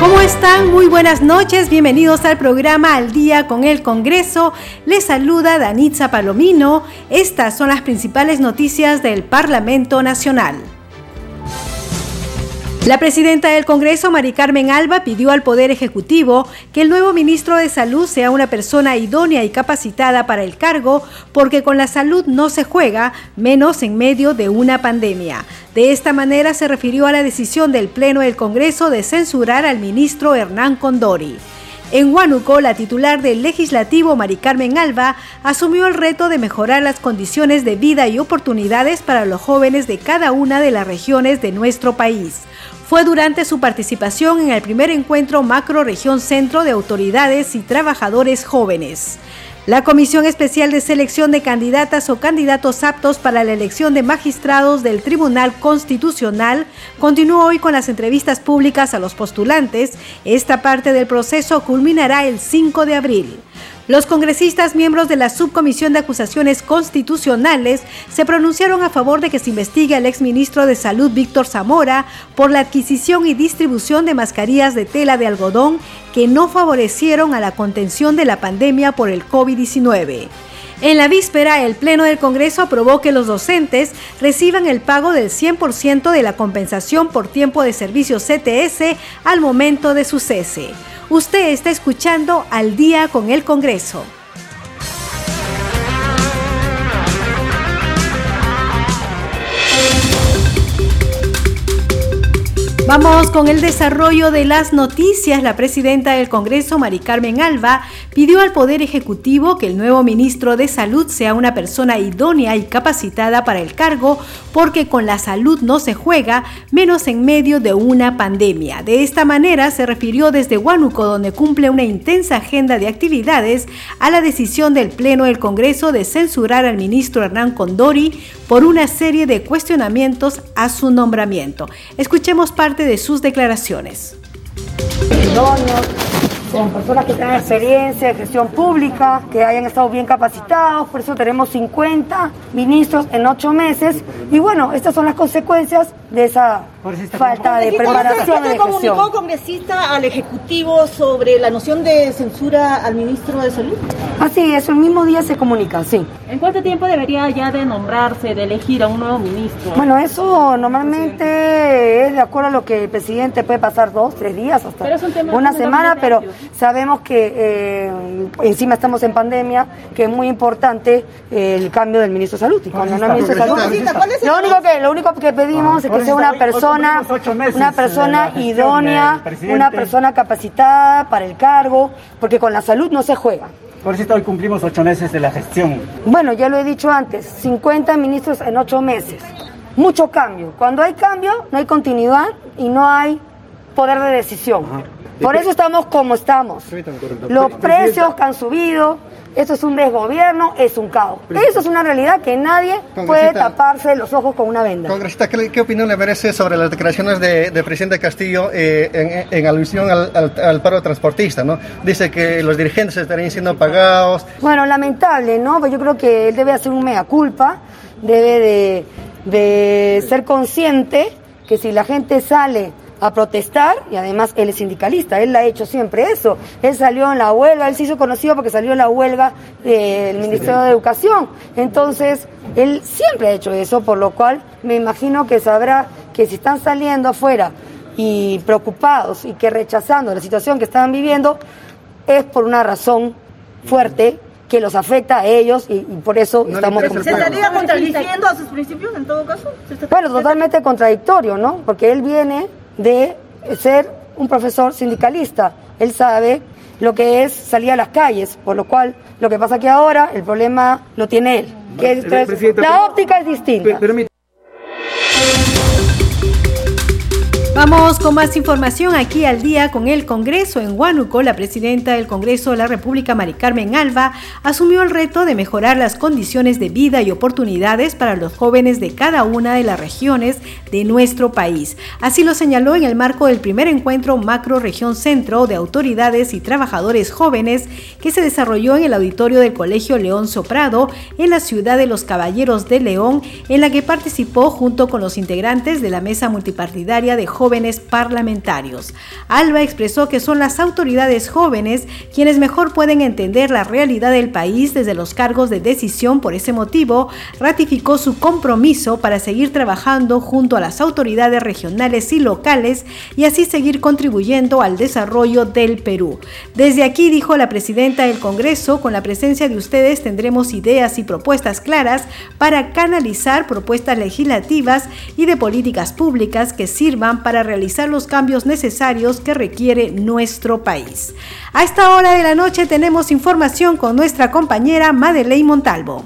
¿Cómo están? Muy buenas noches. Bienvenidos al programa Al Día con el Congreso. Les saluda Danitza Palomino. Estas son las principales noticias del Parlamento Nacional. La presidenta del Congreso, Mari Carmen Alba, pidió al Poder Ejecutivo que el nuevo ministro de Salud sea una persona idónea y capacitada para el cargo, porque con la salud no se juega, menos en medio de una pandemia. De esta manera se refirió a la decisión del Pleno del Congreso de censurar al ministro Hernán Condori. En Huánuco, la titular del legislativo, Mari Carmen Alba, asumió el reto de mejorar las condiciones de vida y oportunidades para los jóvenes de cada una de las regiones de nuestro país. Fue durante su participación en el primer encuentro Macro Región Centro de Autoridades y Trabajadores Jóvenes. La Comisión Especial de Selección de Candidatas o Candidatos Aptos para la elección de magistrados del Tribunal Constitucional continuó hoy con las entrevistas públicas a los postulantes. Esta parte del proceso culminará el 5 de abril. Los congresistas miembros de la Subcomisión de Acusaciones Constitucionales se pronunciaron a favor de que se investigue al exministro de Salud Víctor Zamora por la adquisición y distribución de mascarillas de tela de algodón que no favorecieron a la contención de la pandemia por el COVID-19. En la víspera, el Pleno del Congreso aprobó que los docentes reciban el pago del 100% de la compensación por tiempo de servicio CTS al momento de su cese. Usted está escuchando Al día con el Congreso. Vamos con el desarrollo de las noticias. La presidenta del Congreso, Mari Carmen Alba, pidió al Poder Ejecutivo que el nuevo ministro de Salud sea una persona idónea y capacitada para el cargo, porque con la salud no se juega, menos en medio de una pandemia. De esta manera se refirió desde Huánuco, donde cumple una intensa agenda de actividades, a la decisión del Pleno del Congreso de censurar al ministro Hernán Condori por una serie de cuestionamientos a su nombramiento. Escuchemos parte de sus declaraciones. Con personas que tengan experiencia de gestión pública, que hayan estado bien capacitados, por eso tenemos 50 ministros en 8 meses. Y bueno, estas son las consecuencias de esa falta de preparación de comunicó congresista al Ejecutivo sobre la noción de censura al ministro de Salud? Así es, el mismo día se comunica, sí. ¿En cuánto tiempo debería ya de nombrarse, de elegir a un nuevo ministro? Bueno, eso normalmente es de acuerdo a lo que el presidente puede pasar dos, tres días, hasta una semana, pero sabemos que eh, encima estamos en pandemia, que es muy importante el cambio del ministro de Salud. Y cuando no ministro de Salud, lo único que, lo único que pedimos es que sea una persona, una persona idónea, una persona capacitada para el cargo, porque con la salud no se juega. Por eso hoy cumplimos ocho meses de la gestión. Bueno, ya lo he dicho antes, 50 ministros en ocho meses. Mucho cambio. Cuando hay cambio, no hay continuidad y no hay poder de decisión. Por eso estamos como estamos. Los precios que han subido, esto es un desgobierno, es un caos. Eso es una realidad que nadie puede taparse los ojos con una venda. Congresista, ¿qué, opinión le merece sobre las declaraciones de, presidente Castillo eh, en, alusión al, paro transportista? ¿no? Dice que los dirigentes estarían siendo pagados. Bueno, lamentable, ¿no? Pues yo creo que él debe hacer un mea culpa, debe de, de ser consciente que si la gente sale a protestar y además él es sindicalista, él ha hecho siempre eso. Él salió en la huelga, él se hizo conocido porque salió en la huelga del Ministerio de Educación. Entonces, él siempre ha hecho eso, por lo cual me imagino que sabrá que si están saliendo afuera y preocupados y que rechazando la situación que están viviendo, es por una razón fuerte que los afecta a ellos y, por eso estamos... ¿Se estaría contradiciendo a sus principios en todo caso? Bueno, totalmente contradictorio, ¿no? Porque él viene de ser un profesor sindicalista. Él sabe lo que es salir a las calles, por lo cual lo que pasa que ahora el problema lo tiene él. la óptica es distinta. Vamos con más información aquí al día con el Congreso. En Huánuco, la presidenta del Congreso de la República, Mari Carmen Alba, asumió el reto de mejorar las condiciones de vida y oportunidades para los jóvenes de cada una de las regiones de nuestro país. Así lo señaló en el marco del primer encuentro Macro Región Centro de Autoridades y Trabajadores Jóvenes que se desarrolló en el auditorio del Colegio León Soprado en la ciudad de los Caballeros de León, en la que participó junto con los integrantes de la Mesa Multipartidaria de Jóvenes parlamentarios. Alba expresó que son las autoridades jóvenes quienes mejor pueden entender la realidad del país desde los cargos de decisión. Por ese motivo, ratificó su compromiso para seguir trabajando junto a las autoridades regionales y locales y así seguir contribuyendo al desarrollo del Perú. Desde aquí, dijo la presidenta del Congreso, con la presencia de ustedes tendremos ideas y propuestas claras para canalizar propuestas legislativas y de políticas públicas que sirvan para realizar los cambios necesarios que requiere nuestro país. A esta hora de la noche tenemos información con nuestra compañera Madeleine Montalvo.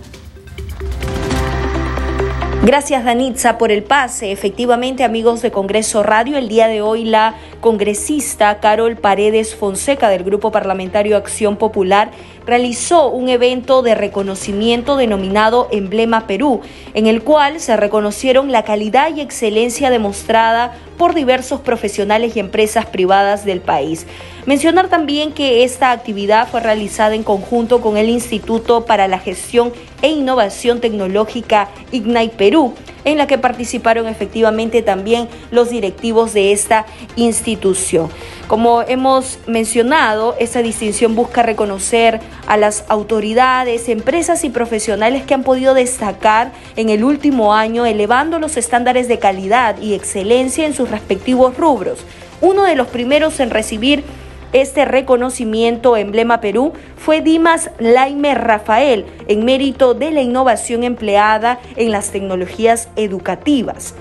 Gracias Danitza por el pase. Efectivamente, amigos de Congreso Radio, el día de hoy la congresista Carol Paredes Fonseca del Grupo Parlamentario Acción Popular realizó un evento de reconocimiento denominado Emblema Perú, en el cual se reconocieron la calidad y excelencia demostrada por diversos profesionales y empresas privadas del país. Mencionar también que esta actividad fue realizada en conjunto con el Instituto para la Gestión e Innovación Tecnológica IGNAI Perú, en la que participaron efectivamente también los directivos de esta institución. Como hemos mencionado, esta distinción busca reconocer a las autoridades, empresas y profesionales que han podido destacar en el último año elevando los estándares de calidad y excelencia en sus respectivos rubros. Uno de los primeros en recibir este reconocimiento emblema Perú fue Dimas Laime Rafael en mérito de la innovación empleada en las tecnologías educativas.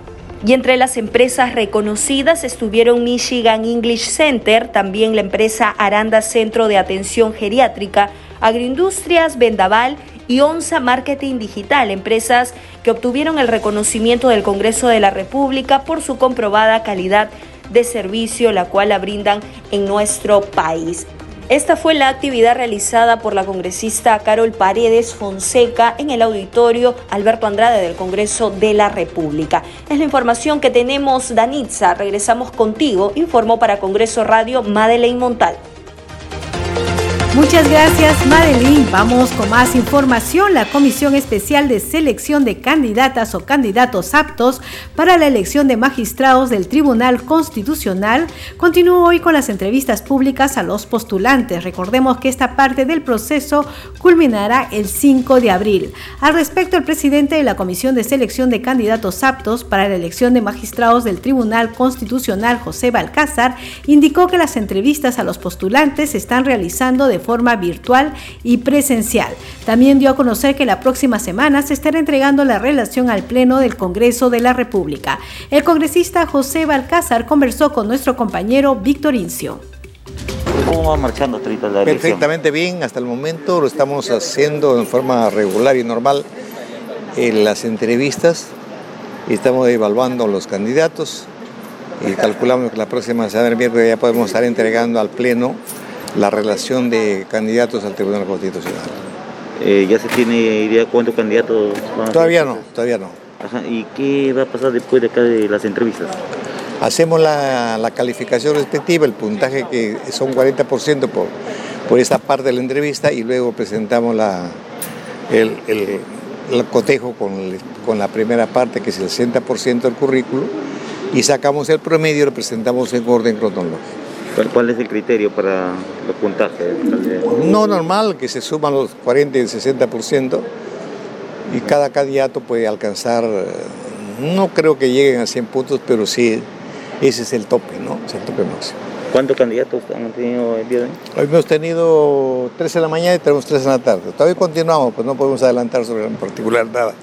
Y entre las empresas reconocidas estuvieron Michigan English Center, también la empresa Aranda Centro de Atención Geriátrica, Agroindustrias Vendaval y Onza Marketing Digital, empresas que obtuvieron el reconocimiento del Congreso de la República por su comprobada calidad de servicio, la cual la brindan en nuestro país. Esta fue la actividad realizada por la congresista Carol Paredes Fonseca en el auditorio Alberto Andrade del Congreso de la República. Es la información que tenemos, Danitza. Regresamos contigo. Informó para Congreso Radio Madeleine Montal. Muchas gracias, Madeline. Vamos con más información. La Comisión Especial de Selección de Candidatas o Candidatos Aptos para la elección de magistrados del Tribunal Constitucional continúa hoy con las entrevistas públicas a los postulantes. Recordemos que esta parte del proceso culminará el 5 de abril. Al respecto, el presidente de la Comisión de Selección de Candidatos Aptos para la elección de magistrados del Tribunal Constitucional, José Balcázar, indicó que las entrevistas a los postulantes se están realizando de forma virtual y presencial. También dio a conocer que la próxima semana se estará entregando la relación al Pleno del Congreso de la República. El congresista José Balcázar conversó con nuestro compañero Víctor Incio. ¿Cómo va marchando ahorita la Perfectamente bien, hasta el momento lo estamos haciendo en forma regular y normal en las entrevistas estamos evaluando los candidatos y calculamos que la próxima semana, el miércoles, ya podemos estar entregando al Pleno la relación de candidatos al Tribunal Constitucional. Eh, ¿Ya se tiene idea cuántos candidatos van a Todavía no, todavía no. ¿Y qué va a pasar después de acá de las entrevistas? Hacemos la, calificación respectiva, el puntaje que son 40% por, por esta parte de la entrevista y luego presentamos la, el, cotejo con, con, la primera parte que es el 60% del currículo y sacamos el promedio y lo presentamos en orden cronológico. ¿Cuál es el criterio para los puntajes? No normal, que se suman los 40 y el 60% y cada candidato puede alcanzar, no creo que lleguen a 100 puntos, pero sí, ese es el tope, ¿no? Es el tope máximo. ¿Cuántos candidatos han tenido el día de hoy? Hoy hemos tenido 3 en la mañana y tenemos 3 en la tarde. Todavía continuamos, pues no podemos adelantar sobre en particular nada.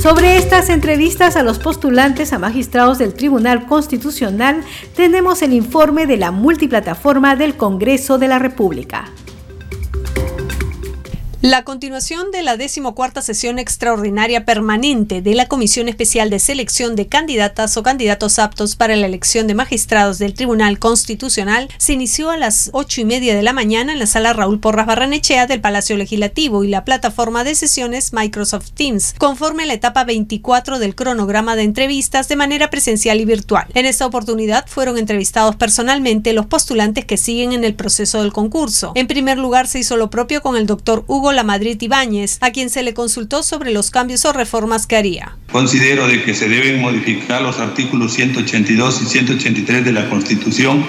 Sobre estas entrevistas a los postulantes a magistrados del Tribunal Constitucional, tenemos el informe de la multiplataforma del Congreso de la República. La continuación de la decimocuarta sesión extraordinaria permanente de la Comisión Especial de Selección de Candidatas o Candidatos Aptos para la elección de magistrados del Tribunal Constitucional se inició a las ocho y media de la mañana en la sala Raúl Porras Barranechea del Palacio Legislativo y la plataforma de sesiones Microsoft Teams, conforme a la etapa 24 del cronograma de entrevistas de manera presencial y virtual. En esta oportunidad fueron entrevistados personalmente los postulantes que siguen en el proceso del concurso. En primer lugar se hizo lo propio con el doctor Hugo la Madrid Ibáñez, a quien se le consultó sobre los cambios o reformas que haría. Considero de que se deben modificar los artículos 182 y 183 de la Constitución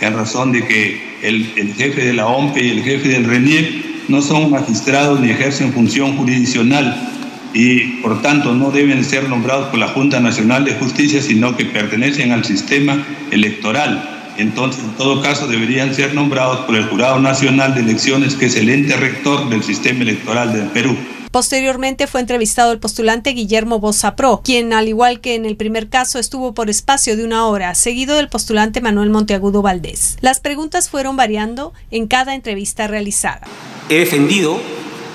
en razón de que el, el jefe de la OMPE y el jefe del RENIEC no son magistrados ni ejercen función jurisdiccional y por tanto no deben ser nombrados por la Junta Nacional de Justicia, sino que pertenecen al sistema electoral entonces en todo caso deberían ser nombrados por el Jurado Nacional de Elecciones, que es el ente rector del sistema electoral del Perú. Posteriormente fue entrevistado el postulante Guillermo Pro, quien al igual que en el primer caso estuvo por espacio de una hora, seguido del postulante Manuel Monteagudo Valdés. Las preguntas fueron variando en cada entrevista realizada. He defendido,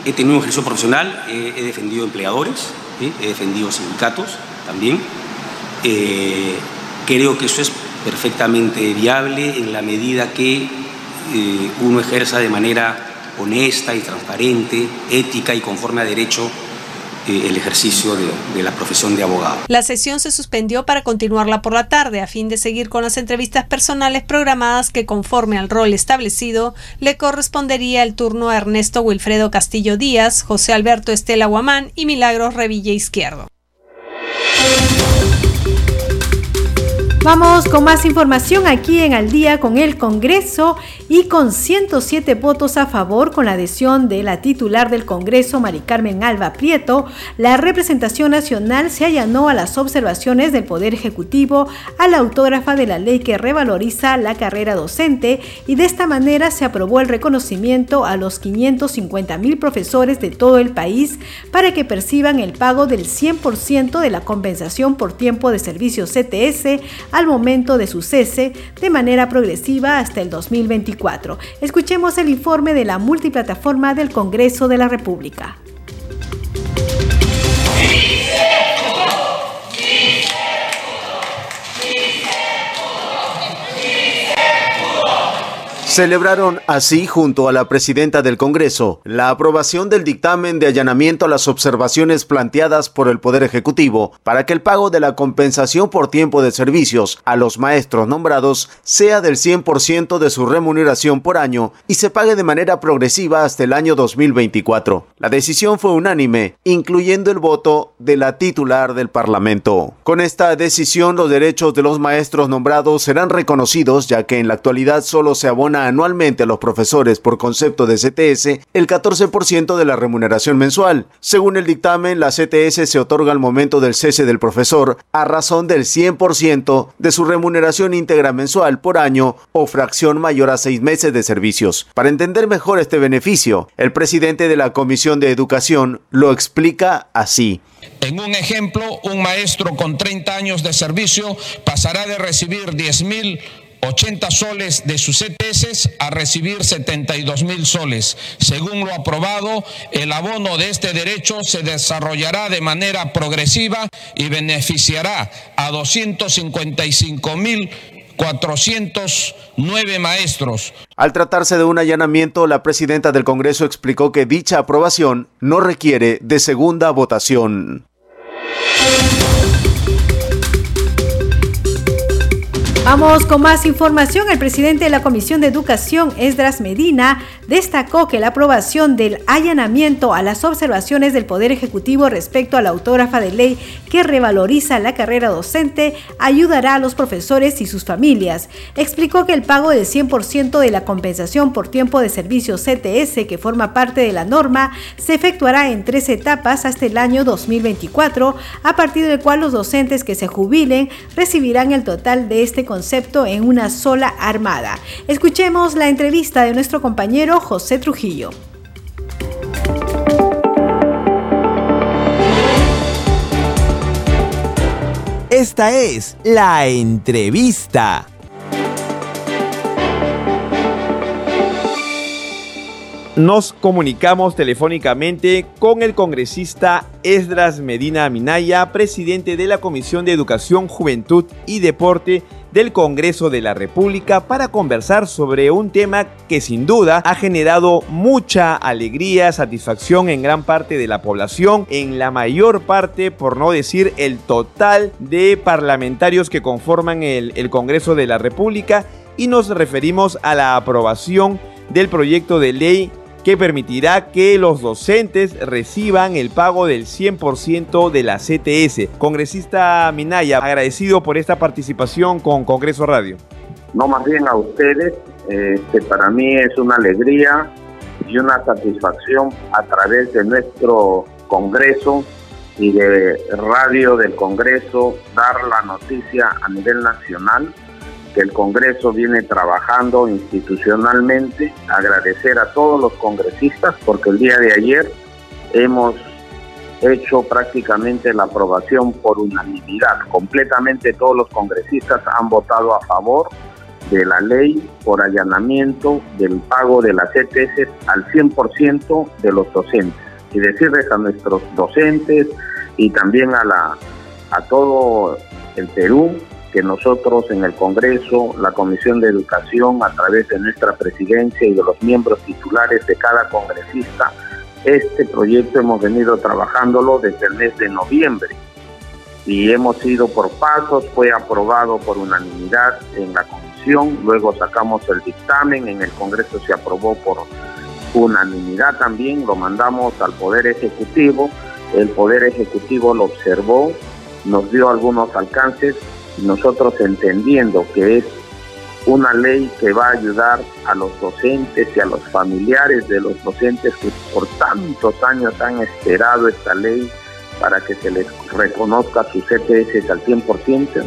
he tenido un ejercicio profesional, he, defendido empleadores, he defendido sindicatos también. Eh, creo que eso es perfectamente viable en la medida que eh, uno ejerza de manera honesta y transparente, ética y conforme a derecho eh, el ejercicio de, de, la profesión de abogado. La sesión se suspendió para continuarla por la tarde a fin de seguir con las entrevistas personales programadas que conforme al rol establecido le correspondería el turno a Ernesto Wilfredo Castillo Díaz, José Alberto Estela Guamán y Milagros Revilla Izquierdo. Vamos con más información aquí en Al día con el Congreso y con 107 votos a favor con la adhesión de la titular del Congreso, Mari Carmen Alba Prieto, la representación nacional se allanó a las observaciones del Poder Ejecutivo a la autógrafa de la ley que revaloriza la carrera docente y de esta manera se aprobó el reconocimiento a los 550 mil profesores de todo el país para que perciban el pago del 100% de la compensación por tiempo de servicio CTS al momento de su cese de manera progresiva hasta el 2024. Escuchemos el informe de la multiplataforma del Congreso de la República. Celebraron así, junto a la presidenta del Congreso, la aprobación del dictamen de allanamiento a las observaciones planteadas por el Poder Ejecutivo para que el pago de la compensación por tiempo de servicios a los maestros nombrados sea del 100% de su remuneración por año y se pague de manera progresiva hasta el año 2024. La decisión fue unánime, incluyendo el voto de la titular del Parlamento. Con esta decisión, los derechos de los maestros nombrados serán reconocidos, ya que en la actualidad solo se abona anualmente a los profesores por concepto de CTS el 14% de la remuneración mensual. Según el dictamen, la CTS se otorga al momento del cese del profesor a razón del 100% de su remuneración íntegra mensual por año o fracción mayor a seis meses de servicios. Para entender mejor este beneficio, el presidente de la Comisión de Educación lo explica así. En un ejemplo, un maestro con 30 años de servicio pasará de recibir 10 mil 80 soles de sus ETS a recibir 72 mil soles. Según lo aprobado, el abono de este derecho se desarrollará de manera progresiva y beneficiará a 255 mil 409 maestros. Al tratarse de un allanamiento, la presidenta del Congreso explicó que dicha aprobación no requiere de segunda votación. Vamos con más información. El presidente de la Comisión de Educación, Esdras Medina, destacó que la aprobación del allanamiento a las observaciones del Poder Ejecutivo respecto a la autógrafa de ley que revaloriza la carrera docente ayudará a los profesores y sus familias. Explicó que el pago del 100% de la compensación por tiempo de servicio CTS, que forma parte de la norma, se efectuará en tres etapas hasta el año 2024, a partir del cual los docentes que se jubilen recibirán el total de este concepto en una sola armada. Escuchemos la entrevista de nuestro compañero José Trujillo. Esta es la entrevista. nos comunicamos telefónicamente con el congresista Esdras Medina Minaya, presidente de la Comisión de Educación, Juventud y Deporte del Congreso de la República para conversar sobre un tema que sin duda ha generado mucha alegría, satisfacción en gran parte de la población, en la mayor parte, por no decir el total de parlamentarios que conforman el, el Congreso de la República. Y nos referimos a la aprobación del proyecto de ley que permitirá que los docentes reciban el pago del 100% de la CTS. Congresista Minaya, agradecido por esta participación con Congreso Radio. No, más bien a ustedes, este, para mí es una alegría y una satisfacción a través de nuestro Congreso y de Radio del Congreso dar la noticia a nivel nacional que el Congreso viene trabajando institucionalmente, agradecer a todos los congresistas porque el día de ayer hemos hecho prácticamente la aprobación por unanimidad. Completamente todos los congresistas han votado a favor de la ley por allanamiento del pago de las ETS al 100% de los docentes. Y decirles a nuestros docentes y también a, la, a todo el Perú que nosotros en el Congreso, la Comisión de Educación, a través de nuestra presidencia y de los miembros titulares de cada congresista, este proyecto hemos venido trabajándolo desde el mes de noviembre. Y hemos ido por pasos, fue aprobado por unanimidad en la comisión, luego sacamos el dictamen, en el Congreso se aprobó por unanimidad también, lo mandamos al Poder Ejecutivo, el Poder Ejecutivo lo observó, nos dio algunos alcances nosotros entendiendo que es una ley que va a ayudar a los docentes y a los familiares de los docentes que por tantos años han esperado esta ley para que se les reconozca sus ETS al 100%.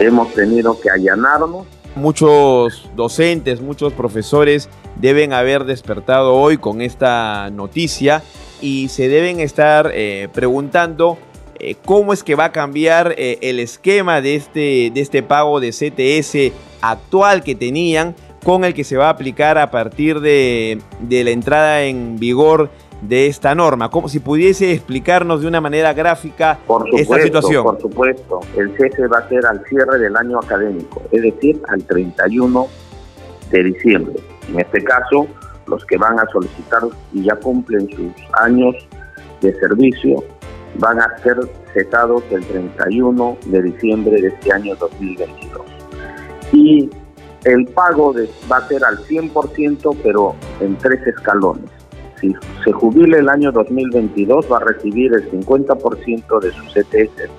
Hemos tenido que allanarnos. Muchos docentes, muchos profesores deben haber despertado hoy con esta noticia y se deben estar eh, preguntando eh, cómo es que va a cambiar eh, el esquema de este, de este pago de CTS actual que tenían con el que se va a aplicar a partir de, la entrada en vigor de esta norma. Como si pudiese explicarnos de una manera gráfica esta situación. Por supuesto, el cese va a ser al cierre del año académico, es decir, al 31 de diciembre. En este caso, los que van a solicitar y ya cumplen sus años de servicio van a ser cesados el 31 de diciembre de este año 2022. Y el pago va a ser al 100%, pero en tres escalones. Si se jubila el año 2022, va a recibir el 50% de sus ETS.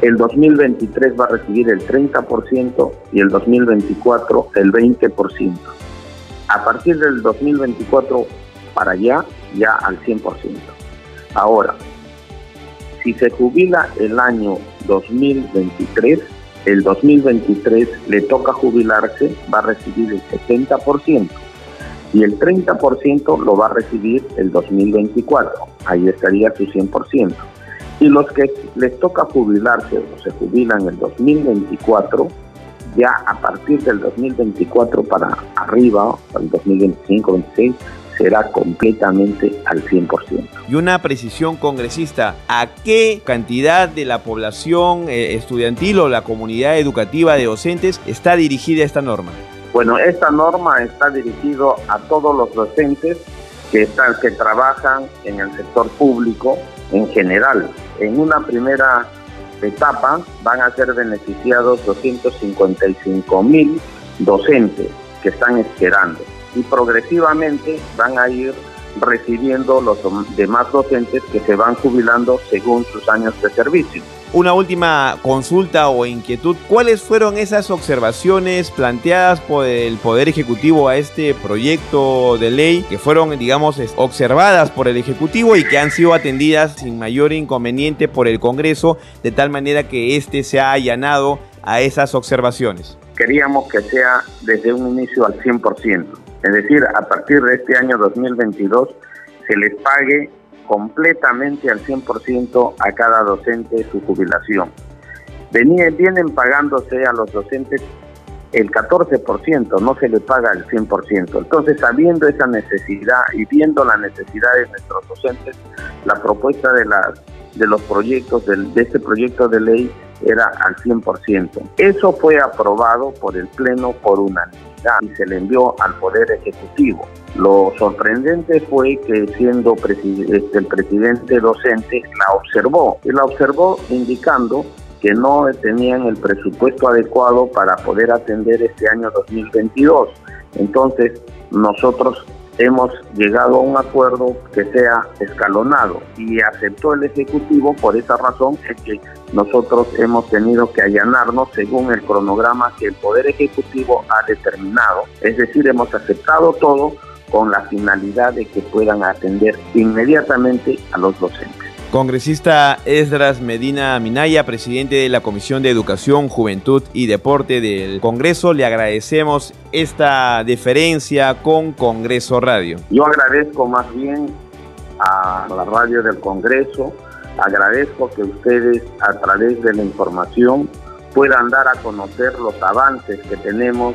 El 2023 va a recibir el 30% y el 2024 el 20%. A partir del 2024 para allá, ya al 100%. Ahora, si se jubila el año 2023, el 2023 le toca jubilarse, va a recibir el 70% y el 30% lo va a recibir el 2024, ahí estaría su 100%. Y los que les toca jubilarse o se jubilan el 2024, ya a partir del 2024 para arriba, para el 2025, 26, será completamente al 100%. Y una precisión congresista, ¿a qué cantidad de la población eh, estudiantil o la comunidad educativa de docentes está dirigida esta norma? Bueno, esta norma está dirigida a todos los docentes que, están, que trabajan en el sector público en general. En una primera etapa van a ser beneficiados 255 mil docentes que están esperando y progresivamente van a ir recibiendo los demás docentes que se van jubilando según sus años de servicio. Una última consulta o inquietud, ¿cuáles fueron esas observaciones planteadas por el Poder Ejecutivo a este proyecto de ley que fueron, digamos, observadas por el Ejecutivo y que han sido atendidas sin mayor inconveniente por el Congreso, de tal manera que éste se ha allanado a esas observaciones? Queríamos que sea desde un inicio al 100%. Es decir, a partir de este año 2022 se les pague completamente al 100% a cada docente su jubilación. vienen pagándose a los docentes el 14%, no se le paga el 100%. Entonces, sabiendo esa necesidad y viendo la necesidad de nuestros docentes, la propuesta de, las, de los proyectos, de, de este proyecto de ley era al 100%. Eso fue aprobado por el Pleno por unanimidad y se le envió al Poder Ejecutivo. Lo sorprendente fue que siendo este, el presidente docente la observó y la observó indicando que no tenían el presupuesto adecuado para poder atender este año 2022. Entonces, nosotros hemos llegado a un acuerdo que sea escalonado y aceptó el Ejecutivo por esa razón es que nosotros hemos tenido que allanarnos según el cronograma que el Poder Ejecutivo ha determinado, es decir, hemos aceptado todo con la finalidad de que puedan atender inmediatamente a los docentes. Congresista Esdras Medina Minaya, presidente de la Comisión de Educación, Juventud y Deporte del Congreso, le agradecemos esta deferencia con Congreso Radio. Yo agradezco más bien a la radio del Congreso, agradezco que ustedes a través de la información puedan dar a conocer los avances que tenemos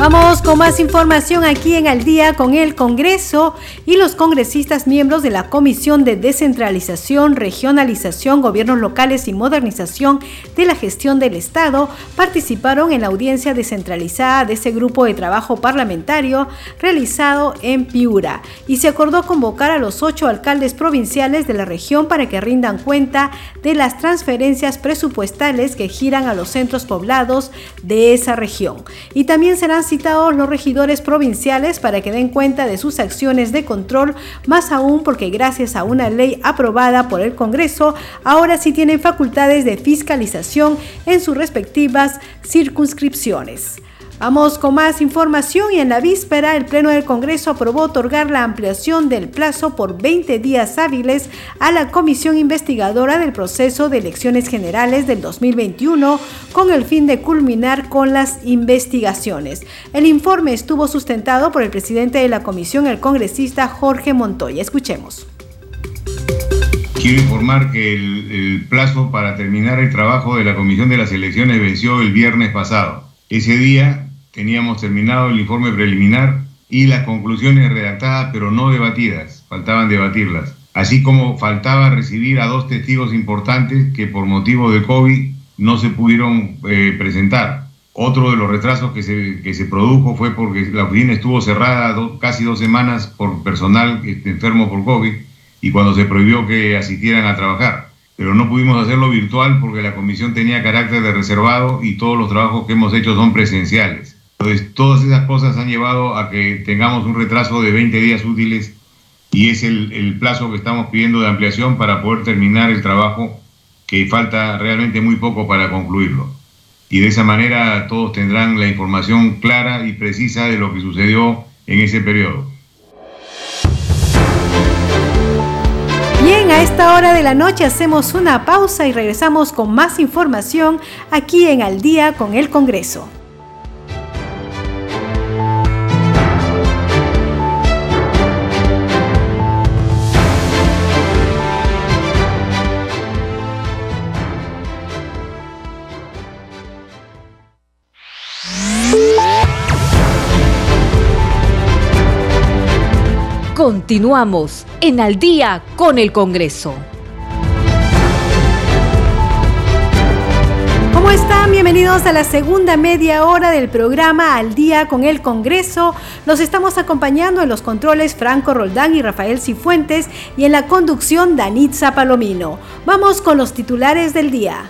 Vamos con más información aquí en Al día con el Congreso y los congresistas miembros de la Comisión de Descentralización, Regionalización, Gobiernos Locales y Modernización de la Gestión del Estado participaron en la audiencia descentralizada de ese grupo de trabajo parlamentario realizado en Piura y se acordó convocar a los ocho alcaldes provinciales de la región para que rindan cuenta de las transferencias presupuestales que giran a los centros poblados de esa región. Y también serán los regidores provinciales para que den cuenta de sus acciones de control, más aún porque gracias a una ley aprobada por el Congreso, ahora sí tienen facultades de fiscalización en sus respectivas circunscripciones. Vamos con más información y en la víspera el Pleno del Congreso aprobó otorgar la ampliación del plazo por 20 días hábiles a la Comisión Investigadora del proceso de elecciones generales del 2021 con el fin de culminar con las investigaciones. El informe estuvo sustentado por el presidente de la comisión, el congresista Jorge Montoya. Escuchemos. Quiero informar que el, el plazo para terminar el trabajo de la Comisión de las Elecciones venció el viernes pasado. Ese día teníamos terminado el informe preliminar y las conclusiones redactadas pero no debatidas, faltaban debatirlas, así como faltaba recibir a dos testigos importantes que por motivo de COVID no se pudieron eh, presentar. Otro de los retrasos que se, que se, produjo fue porque la oficina estuvo cerrada casi dos semanas por personal este, enfermo por COVID y cuando se prohibió que asistieran a trabajar. Pero no pudimos hacerlo virtual porque la comisión tenía carácter de reservado y todos los trabajos que hemos hecho son presenciales. Entonces, todas esas cosas han llevado a que tengamos un retraso de 20 días útiles y es el, el, plazo que estamos pidiendo de ampliación para poder terminar el trabajo, que falta realmente muy poco para concluirlo. Y de esa manera todos tendrán la información clara y precisa de lo que sucedió en ese periodo. Bien, a esta hora de la noche hacemos una pausa y regresamos con más información aquí en Al día con el Congreso. Continuamos en Al día con el Congreso. ¿Cómo están? Bienvenidos a la segunda media hora del programa Al día con el Congreso. Los estamos acompañando en los controles Franco Roldán y Rafael Cifuentes y en la conducción Danitza Palomino. Vamos con los titulares del día.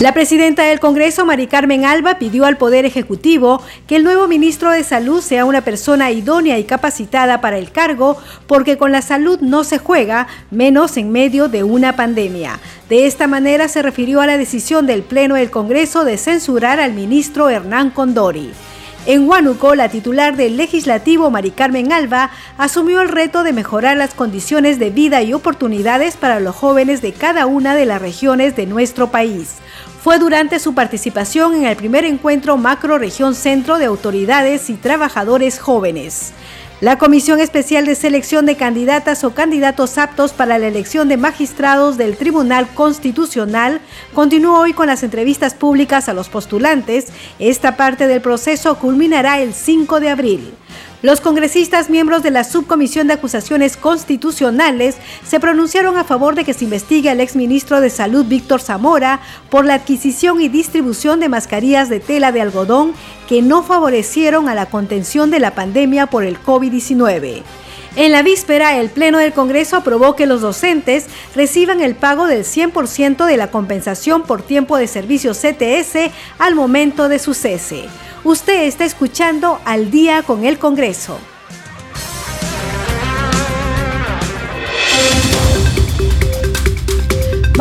La presidenta del Congreso, Mari Carmen Alba, pidió al Poder Ejecutivo que el nuevo ministro de Salud sea una persona idónea y capacitada para el cargo, porque con la salud no se juega, menos en medio de una pandemia. De esta manera se refirió a la decisión del Pleno del Congreso de censurar al ministro Hernán Condori. En Huánuco, la titular del legislativo, Mari Carmen Alba, asumió el reto de mejorar las condiciones de vida y oportunidades para los jóvenes de cada una de las regiones de nuestro país. Fue durante su participación en el primer encuentro Macro Región Centro de Autoridades y Trabajadores Jóvenes. La Comisión Especial de Selección de Candidatas o Candidatos Aptos para la elección de magistrados del Tribunal Constitucional continuó hoy con las entrevistas públicas a los postulantes. Esta parte del proceso culminará el 5 de abril. Los congresistas miembros de la Subcomisión de Acusaciones Constitucionales se pronunciaron a favor de que se investigue al exministro de Salud Víctor Zamora por la adquisición y distribución de mascarillas de tela de algodón que no favorecieron a la contención de la pandemia por el COVID-19. En la víspera, el Pleno del Congreso aprobó que los docentes reciban el pago del 100% de la compensación por tiempo de servicio CTS al momento de su cese. Usted está escuchando al día con el Congreso.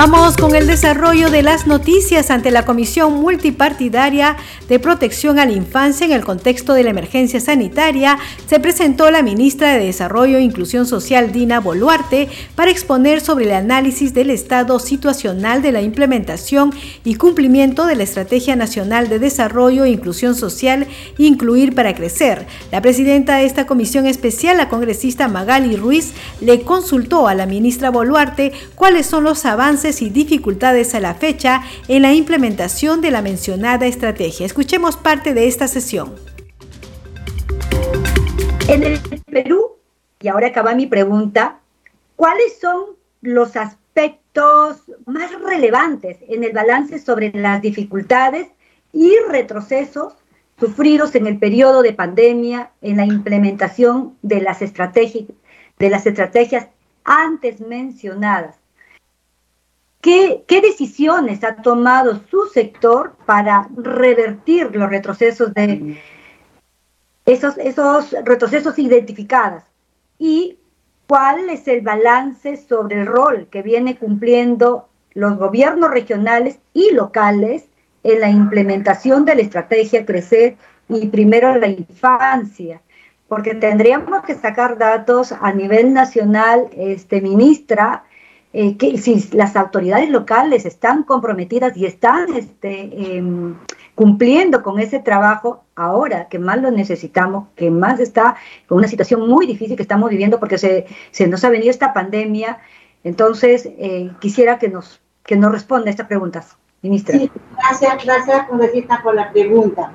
Vamos con el desarrollo de las noticias ante la Comisión Multipartidaria de Protección a la Infancia en el contexto de la emergencia sanitaria. Se presentó la ministra de Desarrollo e Inclusión Social, Dina Boluarte, para exponer sobre el análisis del estado situacional de la implementación y cumplimiento de la Estrategia Nacional de Desarrollo e Inclusión Social Incluir para Crecer. La presidenta de esta comisión especial, la congresista Magali Ruiz, le consultó a la ministra Boluarte cuáles son los avances y dificultades a la fecha en la implementación de la mencionada estrategia. Escuchemos parte de esta sesión. En el Perú, y ahora acaba mi pregunta, ¿cuáles son los aspectos más relevantes en el balance sobre las dificultades y retrocesos sufridos en el periodo de pandemia en la implementación de las de las estrategias antes mencionadas ¿Qué, decisiones ha tomado su sector para revertir los retrocesos de esos, esos retrocesos identificados? ¿Y cuál es el balance sobre el rol que viene cumpliendo los gobiernos regionales y locales en la implementación de la estrategia Crecer y primero la infancia? Porque tendríamos que sacar datos a nivel nacional, este, ministra, eh, que si las autoridades locales están comprometidas y están este, em, cumpliendo con ese trabajo ahora que más lo necesitamos, que más está con una situación muy difícil que estamos viviendo porque se, se nos ha venido esta pandemia. Entonces, eh, quisiera que nos, que nos responda estas preguntas, ministra. Gracias, gracias, congresista, por la pregunta.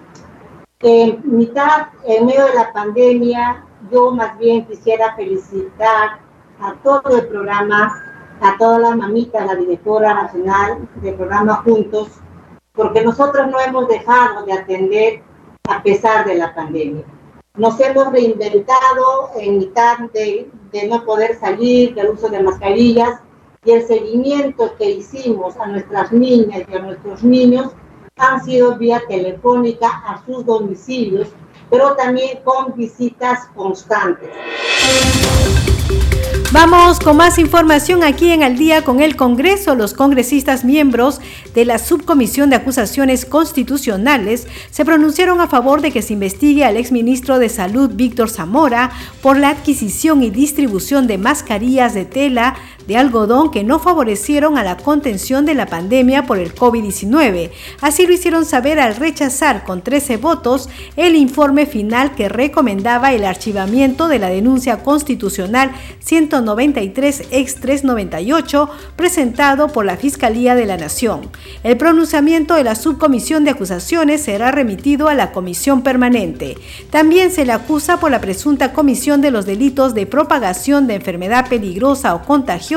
En mitad, en medio de la pandemia, yo más bien quisiera felicitar a todo el programa a todas las mamitas, la directora nacional del programa Juntos, porque nosotros no hemos dejado de atender a pesar de la pandemia. Nos hemos reinventado en mitad de, de no poder salir, del uso de mascarillas y el seguimiento que hicimos a nuestras niñas y a nuestros niños han sido vía telefónica a sus domicilios, pero también con visitas constantes. Vamos con más información aquí en Al día con el Congreso. Los congresistas miembros de la Subcomisión de Acusaciones Constitucionales se pronunciaron a favor de que se investigue al exministro de Salud Víctor Zamora por la adquisición y distribución de mascarillas de tela de algodón que no favorecieron a la contención de la pandemia por el COVID-19. Así lo hicieron saber al rechazar con 13 votos el informe final que recomendaba el archivamiento de la denuncia constitucional 193 ex 398 presentado por la Fiscalía de la Nación. El pronunciamiento de la subcomisión de acusaciones será remitido a la comisión permanente. También se le acusa por la presunta comisión de los delitos de propagación de enfermedad peligrosa o contagiosa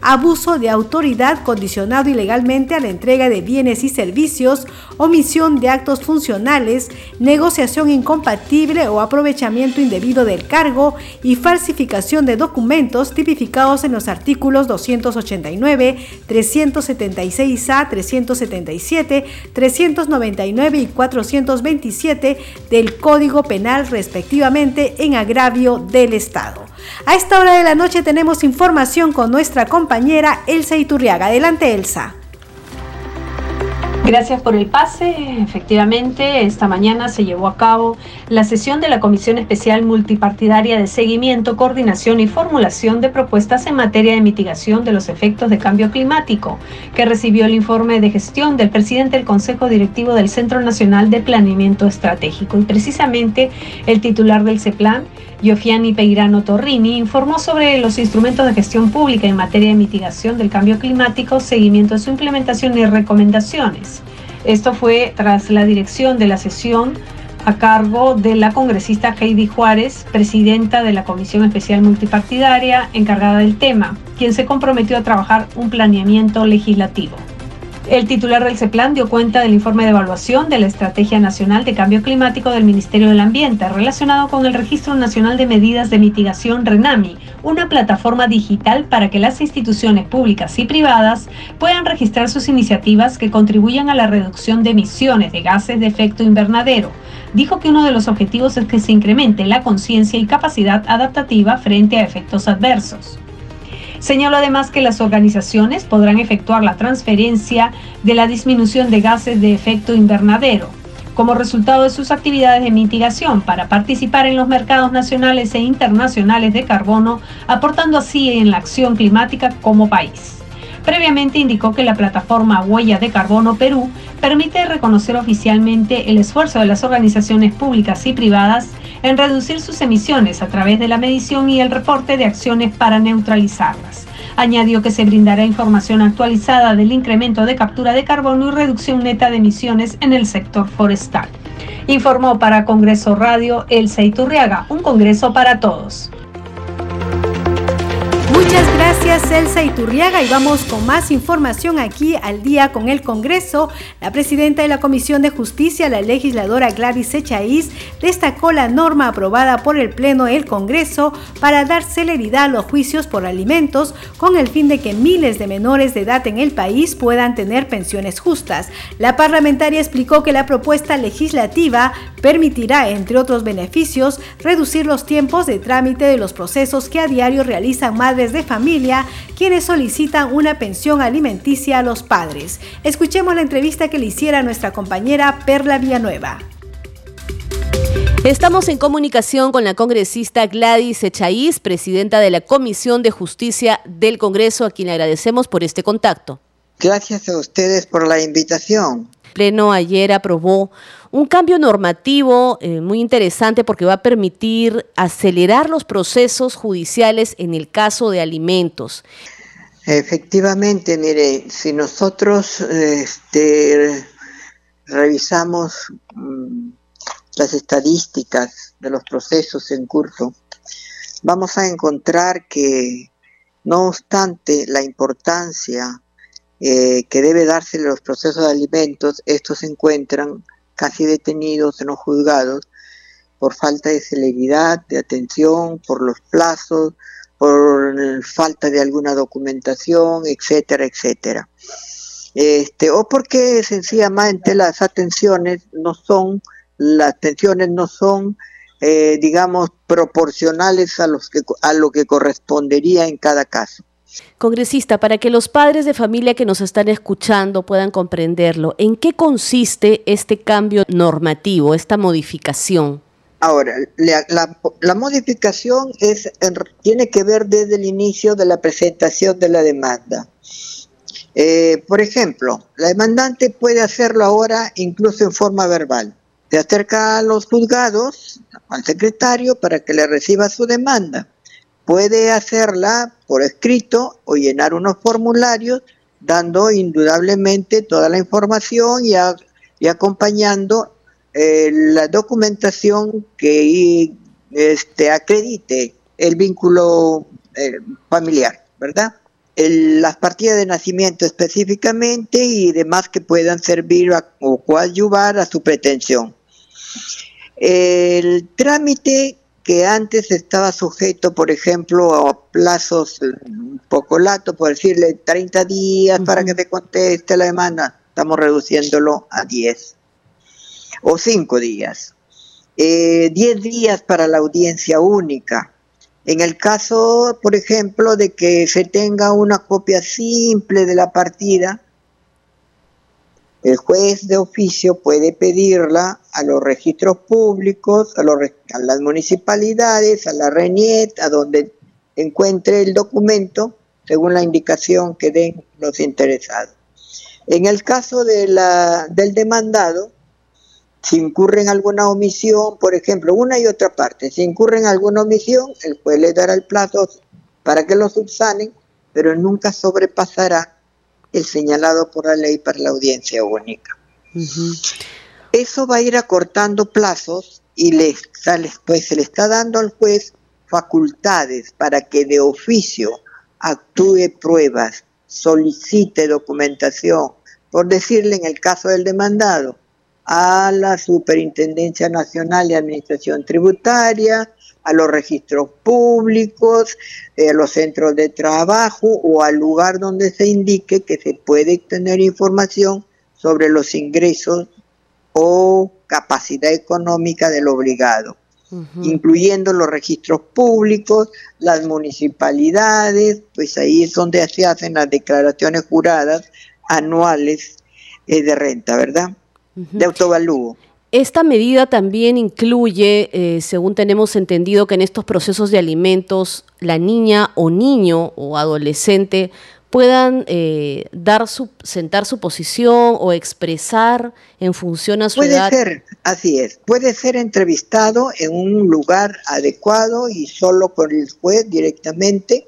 abuso de autoridad condicionado ilegalmente a la entrega de bienes y servicios, omisión de actos funcionales, negociación incompatible o aprovechamiento indebido del cargo y falsificación de documentos tipificados en los artículos 289, 376A, 377, 399 y 427 del Código Penal respectivamente en agravio del Estado. A esta hora de la noche tenemos información con nuestra compañera Elsa Iturriaga. Adelante Elsa. Gracias por el pase. Efectivamente, esta mañana se llevó a cabo la sesión de la Comisión Especial Multipartidaria de Seguimiento, Coordinación y Formulación de Propuestas en materia de mitigación de los efectos de cambio climático, que recibió el informe de gestión del presidente del Consejo Directivo del Centro Nacional de Planeamiento Estratégico. Y precisamente el titular del CEPLAN, Yofiani Peirano Torrini, informó sobre los instrumentos de gestión pública en materia de mitigación del cambio climático, seguimiento de su implementación y recomendaciones. Esto fue tras la dirección de la sesión a cargo de la congresista Heidi Juárez, presidenta de la Comisión Especial Multipartidaria encargada del tema, quien se comprometió a trabajar un planeamiento legislativo. El titular del CEPLAN dio cuenta del informe de evaluación de la Estrategia Nacional de Cambio Climático del Ministerio del Ambiente relacionado con el Registro Nacional de Medidas de Mitigación RENAMI, una plataforma digital para que las instituciones públicas y privadas puedan registrar sus iniciativas que contribuyan a la reducción de emisiones de gases de efecto invernadero. Dijo que uno de los objetivos es que se incremente la conciencia y capacidad adaptativa frente a efectos adversos. Señaló además que las organizaciones podrán efectuar la transferencia de la disminución de gases de efecto invernadero como resultado de sus actividades de mitigación para participar en los mercados nacionales e internacionales de carbono, aportando así en la acción climática como país. Previamente indicó que la plataforma Huella de Carbono Perú permite reconocer oficialmente el esfuerzo de las organizaciones públicas y privadas en reducir sus emisiones a través de la medición y el reporte de acciones para neutralizarlas. Añadió que se brindará información actualizada del incremento de captura de carbono y reducción neta de emisiones en el sector forestal. Informó para Congreso Radio Elsa Iturriaga, un Congreso para todos. Gracias Elsa Iturriaga y vamos con más información aquí al día con el Congreso. La presidenta de la Comisión de Justicia, la legisladora Gladys Echaíz, destacó la norma aprobada por el Pleno del Congreso para dar celeridad a los juicios por alimentos con el fin de que miles de menores de edad en el país puedan tener pensiones justas. La parlamentaria explicó que la propuesta legislativa permitirá, entre otros beneficios, reducir los tiempos de trámite de los procesos que a diario realizan madres de familia quienes solicitan una pensión alimenticia a los padres. Escuchemos la entrevista que le hiciera nuestra compañera Perla Villanueva. Estamos en comunicación con la congresista Gladys Echaíz, presidenta de la Comisión de Justicia del Congreso, a quien le agradecemos por este contacto. Gracias a ustedes por la invitación. Pleno ayer aprobó un cambio normativo eh, muy interesante porque va a permitir acelerar los procesos judiciales en el caso de alimentos. Efectivamente, mire, si nosotros este, revisamos mm, las estadísticas de los procesos en curso, vamos a encontrar que no obstante la importancia eh, que debe darse en los procesos de alimentos, estos se encuentran casi detenidos en los juzgados por falta de celeridad, de atención, por los plazos, por falta de alguna documentación, etcétera, etcétera. Este, o porque sencillamente las atenciones no son, las atenciones no son, eh, digamos, proporcionales a, los que, a lo que correspondería en cada caso. Congresista, para que los padres de familia que nos están escuchando puedan comprenderlo, ¿en qué consiste este cambio normativo, esta modificación? Ahora, la, modificación es, tiene que ver desde el inicio de la presentación de la demanda. Eh, por ejemplo, la demandante puede hacerlo ahora incluso en forma verbal. Se acerca a los juzgados, al secretario, para que le reciba su demanda puede hacerla por escrito o llenar unos formularios dando indudablemente toda la información y, acompañando eh, la documentación que este, acredite el vínculo eh, familiar, ¿verdad? las partidas de nacimiento específicamente y demás que puedan servir o coadyuvar a su pretensión. El trámite que antes estaba sujeto, por ejemplo, a plazos un poco latos, por decirle 30 días para que te conteste la demanda, estamos reduciéndolo a 10 o 5 días. 10 eh, días para la audiencia única. En el caso, por ejemplo, de que se tenga una copia simple de la partida, el juez de oficio puede pedirla a los registros públicos, a, las municipalidades, a la RENIET, a donde encuentre el documento, según la indicación que den los interesados. En el caso de la, del demandado, si incurre en alguna omisión, por ejemplo, una y otra parte, si incurre en alguna omisión, el juez le dará el plazo para que lo subsanen, pero nunca sobrepasará el señalado por la ley para la audiencia única. Eso va a ir acortando plazos y le, pues, se le está dando al juez facultades para que de oficio actúe pruebas, solicite documentación, por decirle en el caso del demandado, a la Superintendencia Nacional de Administración Tributaria, a los registros públicos, eh, a los centros de trabajo o al lugar donde se indique que se puede tener información sobre los ingresos o capacidad económica del obligado, incluyendo los registros públicos, las municipalidades, pues ahí es donde se hacen las declaraciones juradas anuales eh, de renta, ¿verdad? De autovalúo. Esta medida también incluye, eh, según tenemos entendido, que en estos procesos de alimentos la niña o niño o adolescente puedan eh, dar su, sentar su posición o expresar en función a su puede edad. Puede ser, así es, puede ser entrevistado en un lugar adecuado y solo por el juez directamente,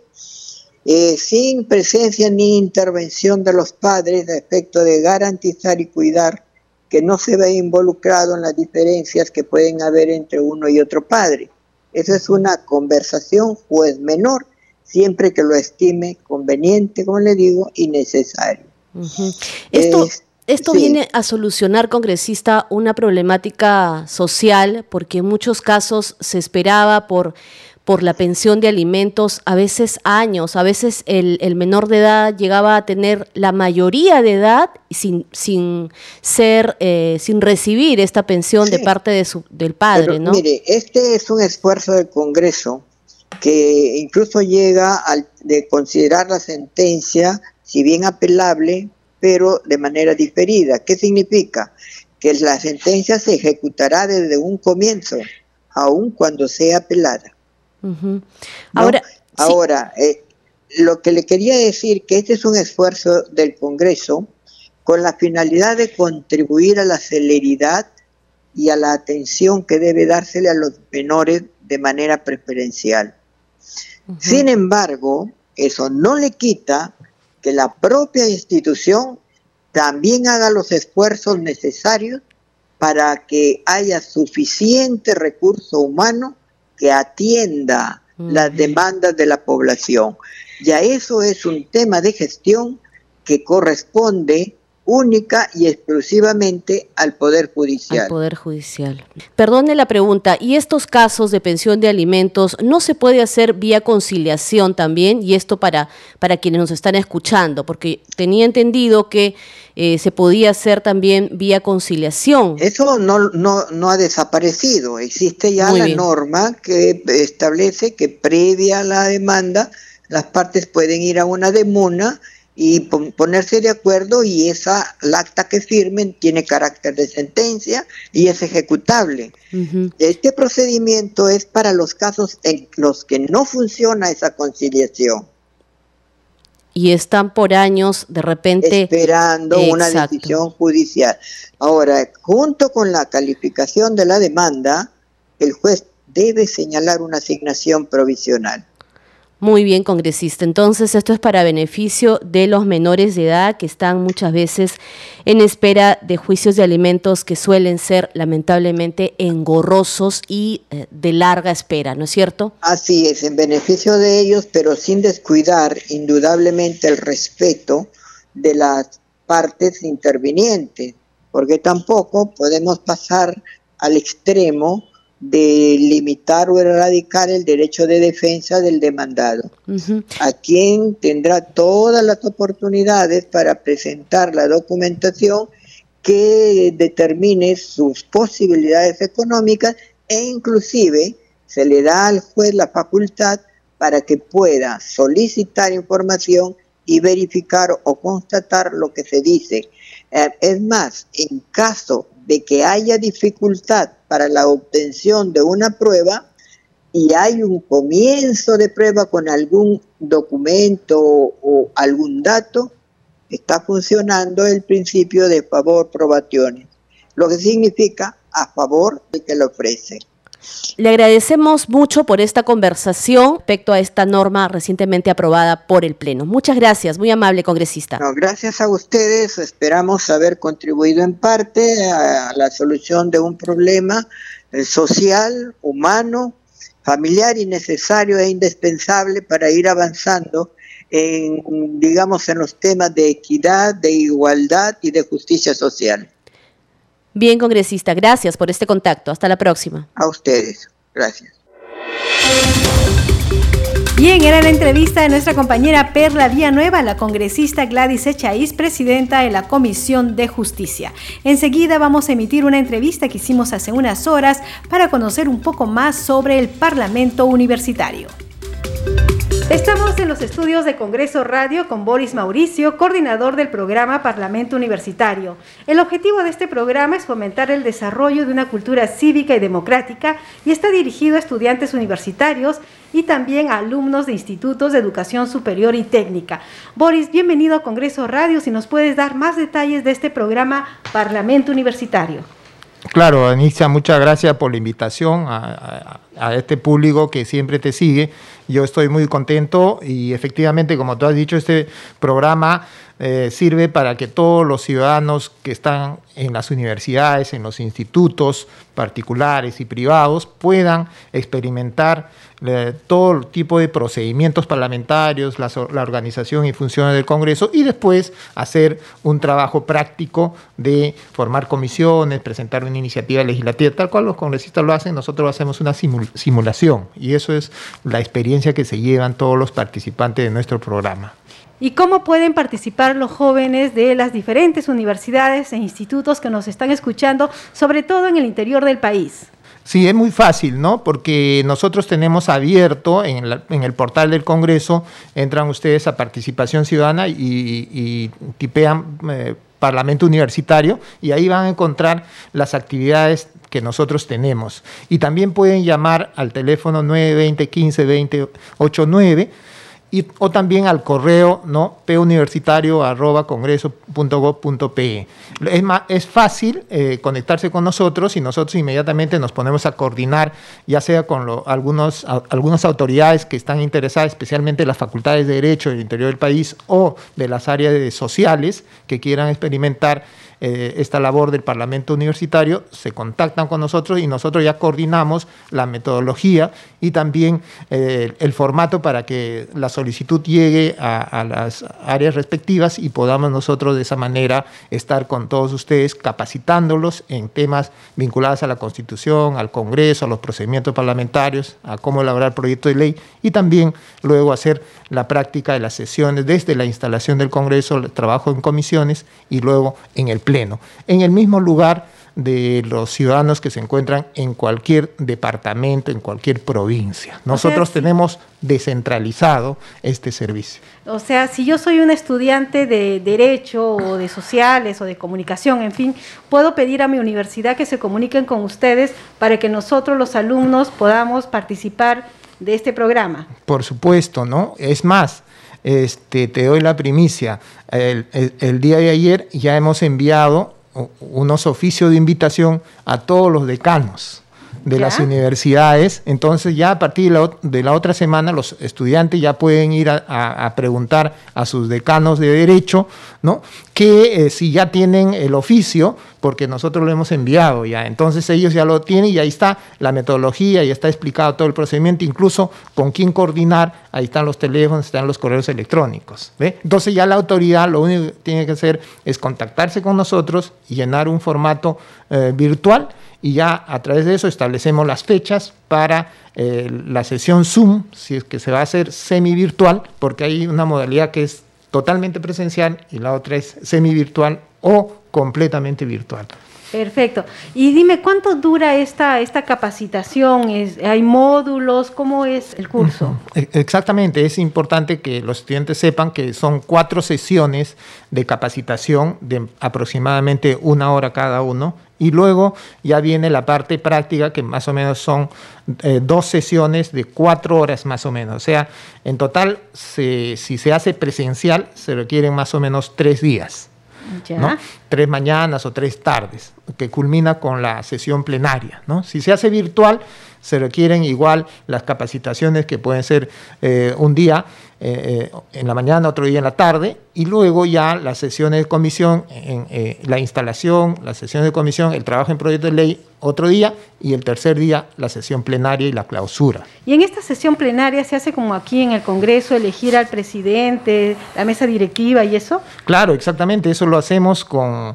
eh, sin presencia ni intervención de los padres a efecto de garantizar y cuidar que no se ve involucrado en las diferencias que pueden haber entre uno y otro padre. Esa es una conversación juez menor, siempre que lo estime conveniente, como le digo, y necesario. Esto, esto viene a solucionar, congresista, una problemática social, porque en muchos casos se esperaba por por la pensión de alimentos, a veces años, a veces el, menor de edad llegaba a tener la mayoría de edad sin, sin ser, eh, sin recibir esta pensión de parte de su, del padre, ¿no? Mire, este es un esfuerzo del Congreso que incluso llega al, de considerar la sentencia, si bien apelable, pero de manera diferida. ¿Qué significa? Que la sentencia se ejecutará desde un comienzo, aun cuando sea apelada. Ahora, Ahora eh, lo que le quería decir que este es un esfuerzo del Congreso con la finalidad de contribuir a la celeridad y a la atención que debe dársele a los menores de manera preferencial. Sin embargo, eso no le quita que la propia institución también haga los esfuerzos necesarios para que haya suficiente recurso humano que atienda las demandas de la población. Ya eso es un tema de gestión que corresponde única y exclusivamente al Poder Judicial. Al Poder Judicial. Perdone la pregunta, ¿y estos casos de pensión de alimentos no se puede hacer vía conciliación también? Y esto para, para quienes nos están escuchando, porque tenía entendido que eh, se podía hacer también vía conciliación. Eso no, no, no ha desaparecido, existe ya la norma que establece que previa a la demanda las partes pueden ir a una demuna y ponerse de acuerdo y esa el acta que firmen tiene carácter de sentencia y es ejecutable. Este procedimiento es para los casos en los que no funciona esa conciliación. Y están por años de repente esperando una decisión judicial. Ahora, junto con la calificación de la demanda, el juez debe señalar una asignación provisional. Muy bien, congresista. Entonces, esto es para beneficio de los menores de edad que están muchas veces en espera de juicios de alimentos que suelen ser lamentablemente engorrosos y eh, de larga espera, ¿no es cierto? Así es, en beneficio de ellos, pero sin descuidar indudablemente el respeto de las partes intervinientes, porque tampoco podemos pasar al extremo de limitar o erradicar el derecho de defensa del demandado, a quien tendrá todas las oportunidades para presentar la documentación que determine sus posibilidades económicas e inclusive se le da al juez la facultad para que pueda solicitar información y verificar o constatar lo que se dice. Eh, es más, en caso de que haya dificultad para la obtención de una prueba y hay un comienzo de prueba con algún documento o, algún dato, está funcionando el principio de favor probaciones, lo que significa a favor de que lo ofrece. Le agradecemos mucho por esta conversación respecto a esta norma recientemente aprobada por el Pleno. Muchas gracias, muy amable congresista. gracias a ustedes, esperamos haber contribuido en parte a la solución de un problema eh, social, humano, familiar y necesario e indispensable para ir avanzando en, digamos, en los temas de equidad, de igualdad y de justicia social. Bien, congresista, gracias por este contacto. Hasta la próxima. A ustedes, gracias. Bien, era la entrevista de nuestra compañera Perla Villanueva, la congresista Gladys Echaíz, presidenta de la Comisión de Justicia. Enseguida vamos a emitir una entrevista que hicimos hace unas horas para conocer un poco más sobre el Parlamento Universitario. Estamos en los estudios de Congreso Radio con Boris Mauricio, coordinador del programa Parlamento Universitario. El objetivo de este programa es fomentar el desarrollo de una cultura cívica y democrática y está dirigido a estudiantes universitarios y también a alumnos de institutos de educación superior y técnica. Boris, bienvenido a Congreso Radio. Si nos puedes dar más detalles de este programa Parlamento Universitario. Claro, Anicia, muchas gracias por la invitación a, este público que siempre te sigue. Yo estoy muy contento y efectivamente, como tú has dicho, este programa eh, sirve para que todos los ciudadanos que están en las universidades, en los institutos particulares y privados, puedan experimentar eh, todo tipo de procedimientos parlamentarios, la, organización y funciones del Congreso y después hacer un trabajo práctico de formar comisiones, presentar una iniciativa legislativa, tal cual los congresistas lo hacen, nosotros hacemos una simulación y eso es la experiencia que se llevan todos los participantes de nuestro programa. ¿Y cómo pueden participar los jóvenes de las diferentes universidades e institutos que nos están escuchando, sobre todo en el interior del país? Sí, es muy fácil, ¿no? Porque nosotros tenemos abierto en, el portal del Congreso, entran ustedes a participación ciudadana y, tipean eh, Parlamento Universitario y ahí van a encontrar las actividades que nosotros tenemos. Y también pueden llamar al teléfono 920 15 20 89 o también al correo no peuniversitario.congreso.gov.pe. Es, es fácil eh, conectarse con nosotros y nosotros inmediatamente nos ponemos a coordinar, ya sea con algunos, algunas autoridades que están interesadas, especialmente las facultades de Derecho del interior del país o de las áreas sociales que quieran experimentar eh, esta labor del Parlamento Universitario, se contactan con nosotros y nosotros ya coordinamos la metodología y también eh, el formato para que la solicitud llegue a, las áreas respectivas y podamos nosotros de esa manera estar con todos ustedes capacitándolos en temas vinculados a la Constitución, al Congreso, a los procedimientos parlamentarios, a cómo elaborar proyectos de ley y también luego hacer la práctica de las sesiones desde la instalación del Congreso, el trabajo en comisiones y luego en el pleno, en el mismo lugar de los ciudadanos que se encuentran en cualquier departamento, en cualquier provincia. Nosotros tenemos descentralizado este servicio. O sea, si yo soy un estudiante de derecho o de sociales o de comunicación, en fin, puedo pedir a mi universidad que se comuniquen con ustedes para que nosotros los alumnos podamos participar de este programa. Por supuesto, ¿no? Es más, este, te doy la primicia. El, día de ayer ya hemos enviado unos oficios de invitación a todos los decanos de las universidades. Entonces ya a partir de la, otra semana los estudiantes ya pueden ir a, preguntar a sus decanos de derecho, ¿no? Que eh, si ya tienen el oficio, porque nosotros lo hemos enviado ya. Entonces ellos ya lo tienen y ahí está la metodología, y está explicado todo el procedimiento, incluso con quién coordinar, ahí están los teléfonos, están los correos electrónicos. Entonces ya la autoridad lo único que tiene que hacer es contactarse con nosotros y llenar un formato eh, virtual y ya a través de eso establecemos las fechas para eh, la sesión Zoom, si es que se va a hacer semi virtual, porque hay una modalidad que es totalmente presencial y la otra es semi-virtual o completamente virtual. Perfecto. Y dime, ¿cuánto dura esta, esta capacitación? ¿Hay módulos? ¿Cómo es el curso? E, exactamente, es importante que los estudiantes sepan que son cuatro sesiones de capacitación de aproximadamente una hora cada uno y luego ya viene la parte práctica que más o menos son eh, dos sesiones de cuatro horas más o menos. O sea, en total, si se hace presencial, se requieren más o menos tres días. Tres mañanas o tres tardes, que culmina con la sesión plenaria. ¿no? Si se hace virtual, se requieren igual las capacitaciones que pueden ser eh, un día eh, en la mañana, otro día en la tarde, y luego ya las sesiones de comisión, en, la instalación, las sesiones de comisión, el trabajo en proyecto de ley otro día y el tercer día la sesión plenaria y la clausura. Y en esta sesión plenaria se hace como aquí en el Congreso, elegir al presidente, la mesa directiva y eso. Claro, exactamente, eso lo hacemos con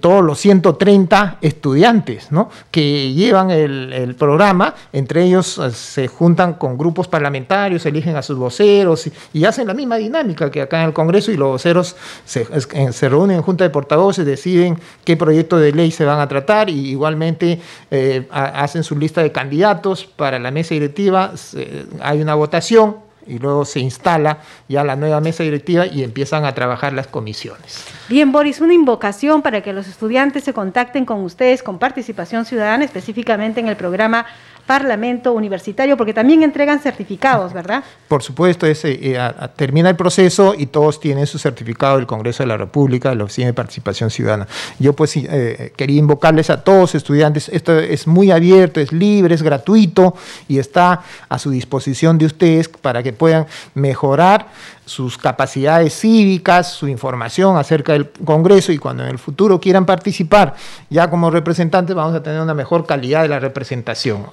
todos los 130 estudiantes ¿no? que llevan el, programa, entre ellos eh, se juntan con grupos parlamentarios, eligen a sus voceros y, hacen la misma dinámica que acá en el Congreso y los voceros se, se reúnen en junta de portavoces, deciden qué proyecto de ley se van a tratar y igualmente eh, hacen su lista de candidatos para la mesa directiva, hay una votación y luego se instala ya la nueva mesa directiva y empiezan a trabajar las comisiones. Bien, Boris, una invocación para que los estudiantes se contacten con ustedes con participación ciudadana, específicamente en el programa Parlamento Universitario, porque también entregan certificados, ¿verdad? Por supuesto, ese, eh, termina el proceso y todos tienen su certificado del Congreso de la República, de la Oficina de Participación Ciudadana. Yo pues eh, quería invocarles a todos estudiantes, esto es muy abierto, es libre, es gratuito y está a su disposición de ustedes para que puedan mejorar sus capacidades cívicas, su información acerca del Congreso y cuando en el futuro quieran participar ya como representantes vamos a tener una mejor calidad de la representación.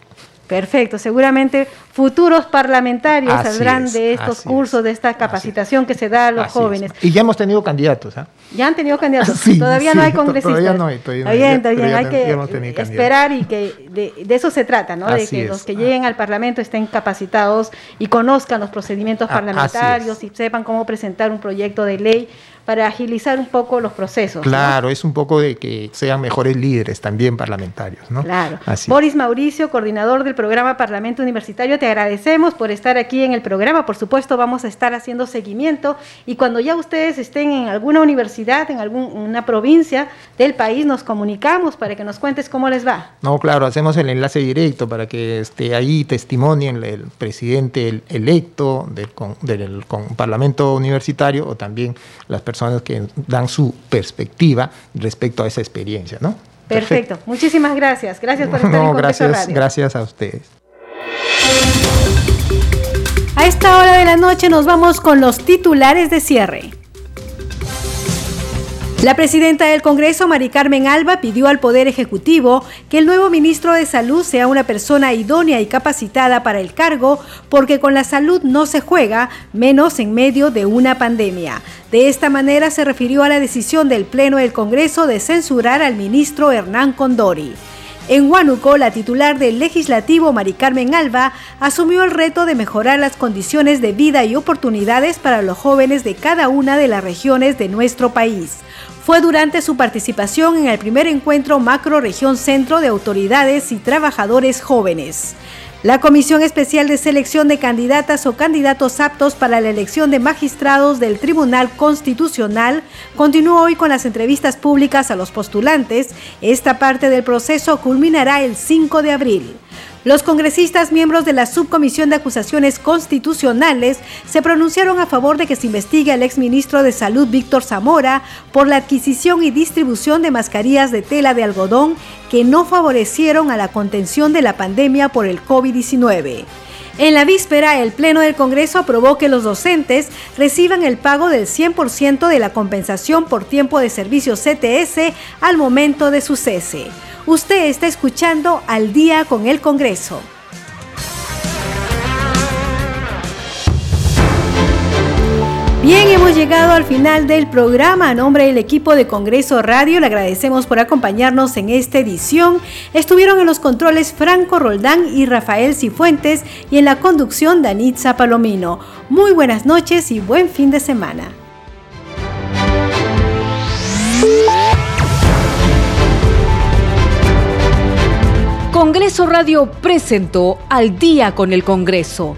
Perfecto, seguramente futuros parlamentarios saldrán de estos cursos, de esta capacitación que se da a los jóvenes. Y ya hemos tenido candidatos. ¿ah? Ya han tenido candidatos. todavía no hay congresistas. Todavía no hay. Todavía no hay. que esperar y que de, eso se trata, ¿no? de que los que lleguen al Parlamento estén capacitados y conozcan los procedimientos parlamentarios y sepan cómo presentar un proyecto de ley para agilizar un poco los procesos. Claro, es un poco de que sean mejores líderes también parlamentarios, ¿no? Claro. Boris Mauricio, coordinador del programa Parlamento Universitario, te agradecemos por estar aquí en el programa. Por supuesto, vamos a estar haciendo seguimiento y cuando ya ustedes estén en alguna universidad, en alguna provincia del país, nos comunicamos para que nos cuentes cómo les va. No, claro, hacemos el enlace directo para que esté ahí testimonien el presidente electo del, del Parlamento Universitario o también las personas personas que dan su perspectiva respecto a esa experiencia, ¿no? Perfecto. Muchísimas gracias. Gracias por estar no, en gracias, gracias a ustedes. A esta hora de la noche nos vamos con los titulares de cierre. La presidenta del Congreso, Mari Carmen Alba, pidió al Poder Ejecutivo que el nuevo ministro de Salud sea una persona idónea y capacitada para el cargo, porque con la salud no se juega, menos en medio de una pandemia. De esta manera se refirió a la decisión del Pleno del Congreso de censurar al ministro Hernán Condori. En Huánuco, la titular del legislativo, Mari Carmen Alba, asumió el reto de mejorar las condiciones de vida y oportunidades para los jóvenes de cada una de las regiones de nuestro país. Fue durante su participación en el primer encuentro Macro Región Centro de Autoridades y Trabajadores Jóvenes. La Comisión Especial de Selección de Candidatas o Candidatos Aptos para la elección de magistrados del Tribunal Constitucional continuó hoy con las entrevistas públicas a los postulantes. Esta parte del proceso culminará el 5 de abril. Los congresistas miembros de la Subcomisión de Acusaciones Constitucionales se pronunciaron a favor de que se investigue al exministro de Salud Víctor Zamora por la adquisición y distribución de mascarillas de tela de algodón que no favorecieron a la contención de la pandemia por el COVID-19. En la víspera, el Pleno del Congreso aprobó que los docentes reciban el pago del 100% de la compensación por tiempo de servicio CTS al momento de su cese. Usted está escuchando al día con el Congreso. Bien, hemos llegado al final del programa. A nombre del equipo de Congreso Radio, le agradecemos por acompañarnos en esta edición. Estuvieron en los controles Franco Roldán y Rafael Cifuentes y en la conducción Danitza Palomino. Muy buenas noches y buen fin de semana. Congreso Radio presentó Al día con el Congreso